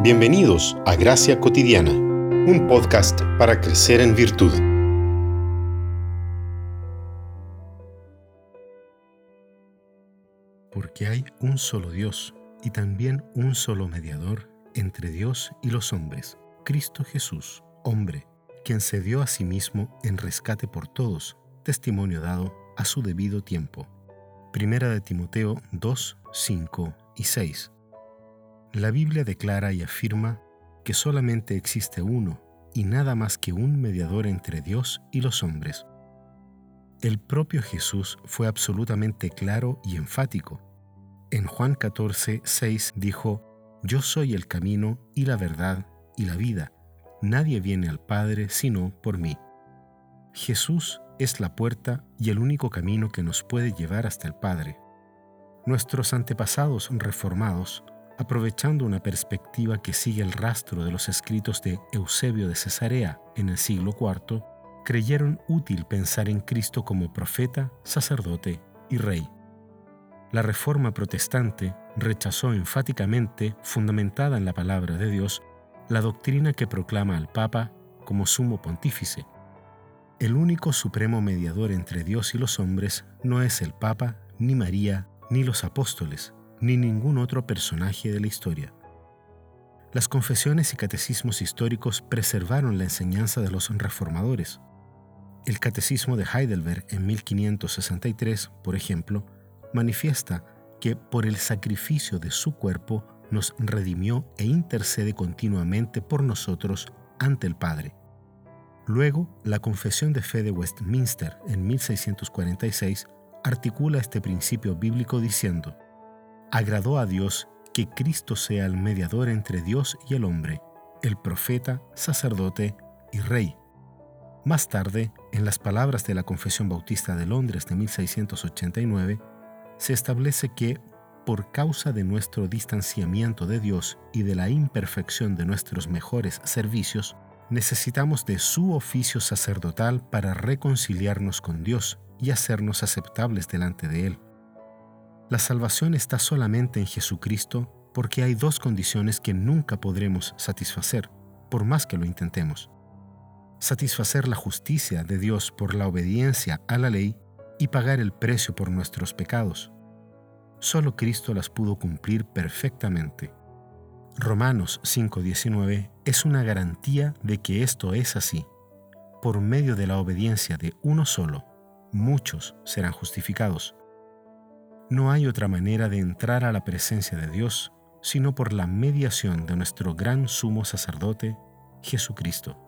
Bienvenidos a Gracia Cotidiana, un podcast para crecer en virtud. Porque hay un solo Dios y también un solo mediador entre Dios y los hombres, Cristo Jesús, hombre, quien se dio a sí mismo en rescate por todos, testimonio dado a su debido tiempo. Primera de Timoteo 2, 5 y 6. La Biblia declara y afirma que solamente existe uno y nada más que un mediador entre Dios y los hombres. El propio Jesús fue absolutamente claro y enfático. En Juan 14, 6 dijo, Yo soy el camino y la verdad y la vida. Nadie viene al Padre sino por mí. Jesús es la puerta y el único camino que nos puede llevar hasta el Padre. Nuestros antepasados reformados aprovechando una perspectiva que sigue el rastro de los escritos de Eusebio de Cesarea en el siglo IV, creyeron útil pensar en Cristo como profeta, sacerdote y rey. La reforma protestante rechazó enfáticamente, fundamentada en la palabra de Dios, la doctrina que proclama al Papa como sumo pontífice. El único supremo mediador entre Dios y los hombres no es el Papa, ni María, ni los apóstoles, ni ningún otro personaje de la historia. Las confesiones y catecismos históricos preservaron la enseñanza de los reformadores. El Catecismo de Heidelberg en 1563, por ejemplo, manifiesta que por el sacrificio de su cuerpo nos redimió e intercede continuamente por nosotros ante el Padre. Luego, la Confesión de Fe de Westminster en 1646 articula este principio bíblico diciendo, agradó a Dios que Cristo sea el mediador entre Dios y el hombre, el profeta, sacerdote y rey. Más tarde, en las palabras de la Confesión Bautista de Londres de 1689, se establece que, por causa de nuestro distanciamiento de Dios y de la imperfección de nuestros mejores servicios, necesitamos de su oficio sacerdotal para reconciliarnos con Dios y hacernos aceptables delante de Él. La salvación está solamente en Jesucristo porque hay dos condiciones que nunca podremos satisfacer, por más que lo intentemos. Satisfacer la justicia de Dios por la obediencia a la ley y pagar el precio por nuestros pecados. Solo Cristo las pudo cumplir perfectamente. Romanos 5:19 es una garantía de que esto es así. Por medio de la obediencia de uno solo, muchos serán justificados no hay otra manera de entrar a la presencia de Dios sino por la mediación de nuestro gran sumo sacerdote, Jesucristo.